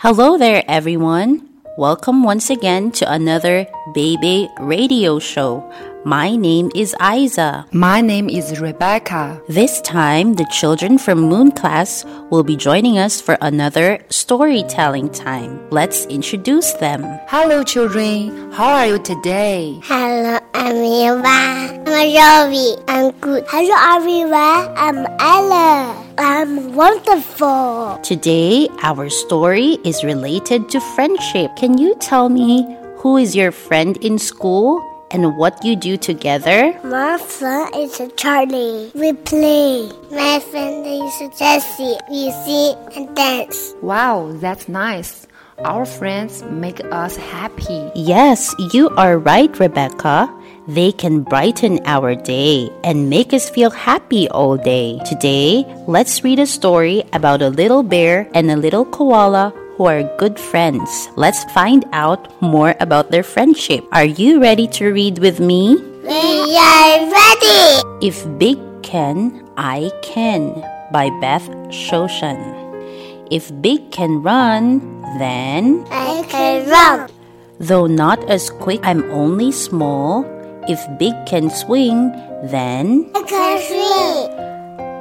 Hello there, everyone. Welcome once again to another Baby Radio Show. My name is Aizza. My name is Rebecca. This time, the children from Moon Class will be joining us for another storytelling time. Let's introduce them. Hello, children. How are you today? Hello, I'm Eva. I'm Robbie. I'm good. Hello, everyone. I'm Ella. I'm wonderful. Today, our story is related to friendship. Can you tell me who is your friend in school and what you do together? My friend is Charlie. We play. My friend is Jessie. We sing and dance. Wow, that's nice. Our friends make us happy. Yes, you are right, Rebecca. They can brighten our day and make us feel happy all day. Today, let's read a story about a little bear and a little koala who are good friends. Let's find out more about their friendship. Are you ready to read with me? We are ready. If Big can, I can by Beth Shoshan. If Big can run, then I can run. though not as quick, I'm only small. If Big can swing, then I can swing.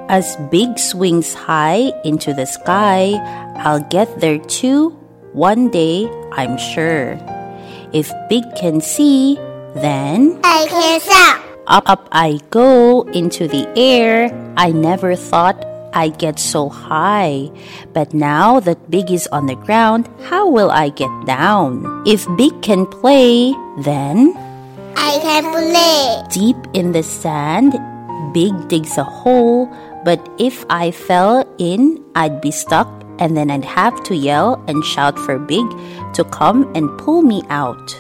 as Big swings high into the sky, I'll get there too one day, I'm sure. If Big can see, then I can sound. up, up I go into the air. I never thought I'd get so high. But now that Big is on the ground, how will I get down? If Big can play, then I can play. deep in the sand, Big digs a hole. But if I fell in, I'd be stuck, and then I'd have to yell and shout for Big to come and pull me out.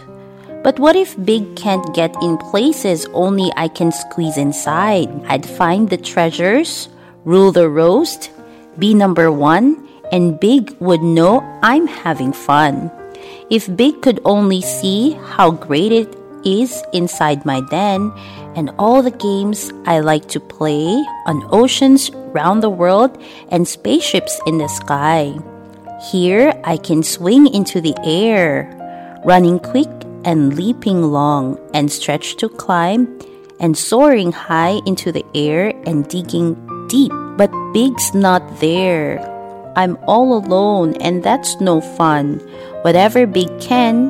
But what if Big can't get in places only I can squeeze inside? I'd find the treasures, rule the roast, be number one, and Big would know I'm having fun. If Big could only see how great it is inside my den and all the games I like to play on oceans round the world and spaceships in the sky. Here I can swing into the air, running quick and leaping long and stretch to climb and soaring high into the air and digging deep. But Big's not there. I'm all alone and that's no fun. Whatever Big can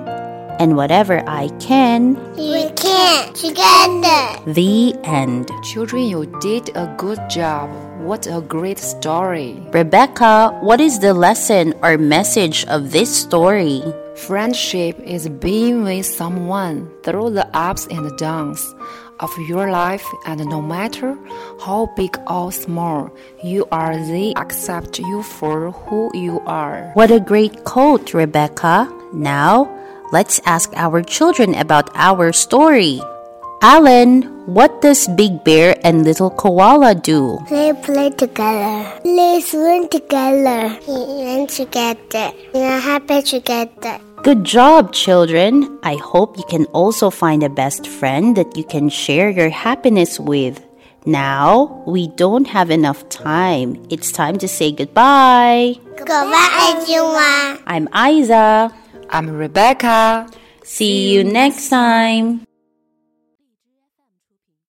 and whatever I can, We can together. the end. Children, you did a good job. What a great story. Rebecca, what is the lesson or message of this story? Friendship is being with someone through the ups and downs of your life, and no matter how big or small you are, they accept you for who you are. What a great quote, Rebecca. Now, let's ask our children about our story. Alan, what does Big Bear and Little Koala do? They play together. They swim together. Run together. We are happy together. Good job, children. I hope you can also find a best friend that you can share your happiness with. Now, we don't have enough time. It's time to say goodbye. Goodbye, everyone. I'm Aizza. I'm Rebecca. See you next time.